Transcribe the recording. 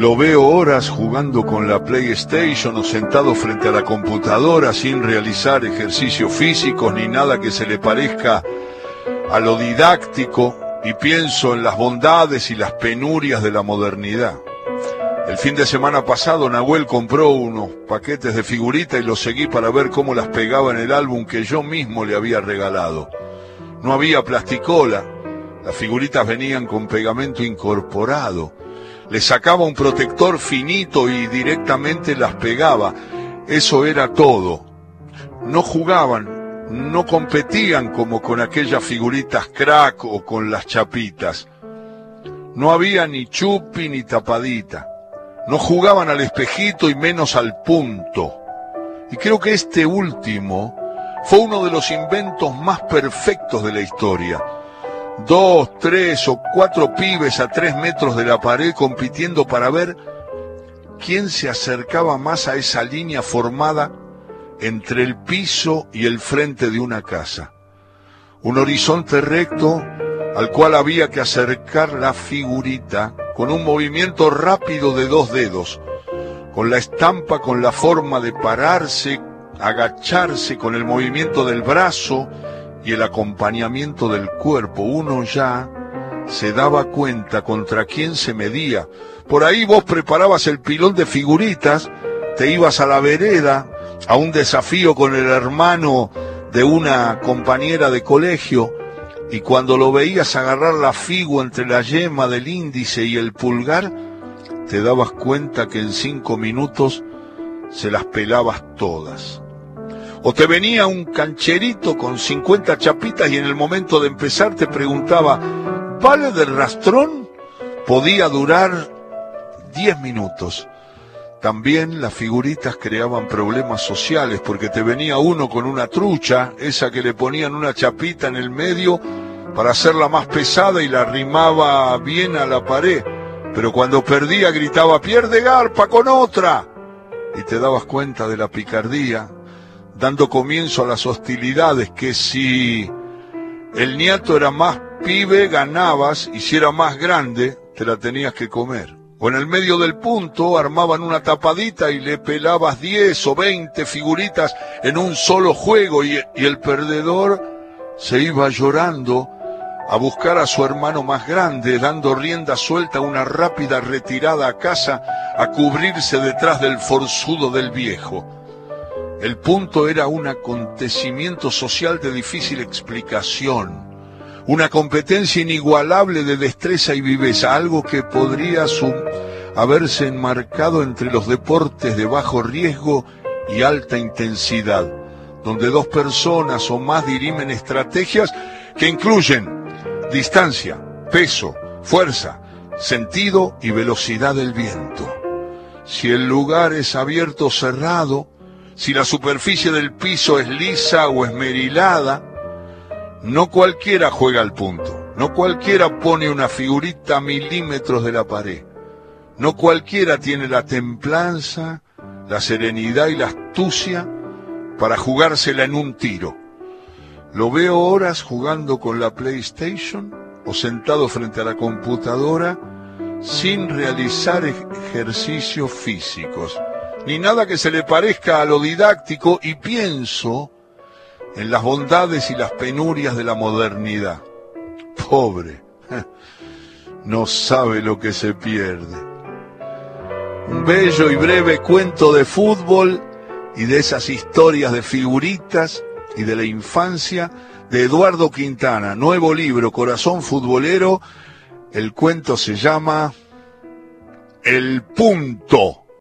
Lo veo horas jugando con la PlayStation o sentado frente a la computadora sin realizar ejercicios físicos ni nada que se le parezca a lo didáctico y pienso en las bondades y las penurias de la modernidad. El fin de semana pasado Nahuel compró unos paquetes de figuritas y los seguí para ver cómo las pegaba en el álbum que yo mismo le había regalado. No había plasticola, las figuritas venían con pegamento incorporado le sacaba un protector finito y directamente las pegaba. Eso era todo. No jugaban, no competían como con aquellas figuritas crack o con las chapitas. No había ni chupi ni tapadita. No jugaban al espejito y menos al punto. Y creo que este último fue uno de los inventos más perfectos de la historia dos, tres o cuatro pibes a tres metros de la pared compitiendo para ver quién se acercaba más a esa línea formada entre el piso y el frente de una casa. Un horizonte recto al cual había que acercar la figurita con un movimiento rápido de dos dedos, con la estampa con la forma de pararse, agacharse con el movimiento del brazo, y el acompañamiento del cuerpo, uno ya se daba cuenta contra quién se medía. Por ahí vos preparabas el pilón de figuritas, te ibas a la vereda, a un desafío con el hermano de una compañera de colegio, y cuando lo veías agarrar la figu entre la yema del índice y el pulgar, te dabas cuenta que en cinco minutos se las pelabas todas. O te venía un cancherito con 50 chapitas y en el momento de empezar te preguntaba, ¿vale del rastrón? Podía durar 10 minutos. También las figuritas creaban problemas sociales porque te venía uno con una trucha, esa que le ponían una chapita en el medio para hacerla más pesada y la arrimaba bien a la pared. Pero cuando perdía gritaba, pierde garpa con otra. Y te dabas cuenta de la picardía dando comienzo a las hostilidades, que si el nieto era más pibe, ganabas, y si era más grande, te la tenías que comer. O en el medio del punto armaban una tapadita y le pelabas 10 o 20 figuritas en un solo juego y, y el perdedor se iba llorando a buscar a su hermano más grande, dando rienda suelta a una rápida retirada a casa a cubrirse detrás del forzudo del viejo. El punto era un acontecimiento social de difícil explicación, una competencia inigualable de destreza y viveza, algo que podría haberse enmarcado entre los deportes de bajo riesgo y alta intensidad, donde dos personas o más dirimen estrategias que incluyen distancia, peso, fuerza, sentido y velocidad del viento. Si el lugar es abierto o cerrado, si la superficie del piso es lisa o esmerilada. No cualquiera juega al punto, no cualquiera pone una figurita a milímetros de la pared, no cualquiera tiene la templanza, la serenidad y la astucia para jugársela en un tiro. Lo veo horas jugando con la PlayStation o sentado frente a la computadora sin realizar ejercicios físicos ni nada que se le parezca a lo didáctico y pienso en las bondades y las penurias de la modernidad. Pobre, no sabe lo que se pierde. Un bello y breve cuento de fútbol y de esas historias de figuritas y de la infancia de Eduardo Quintana, nuevo libro, Corazón Futbolero. El cuento se llama El Punto.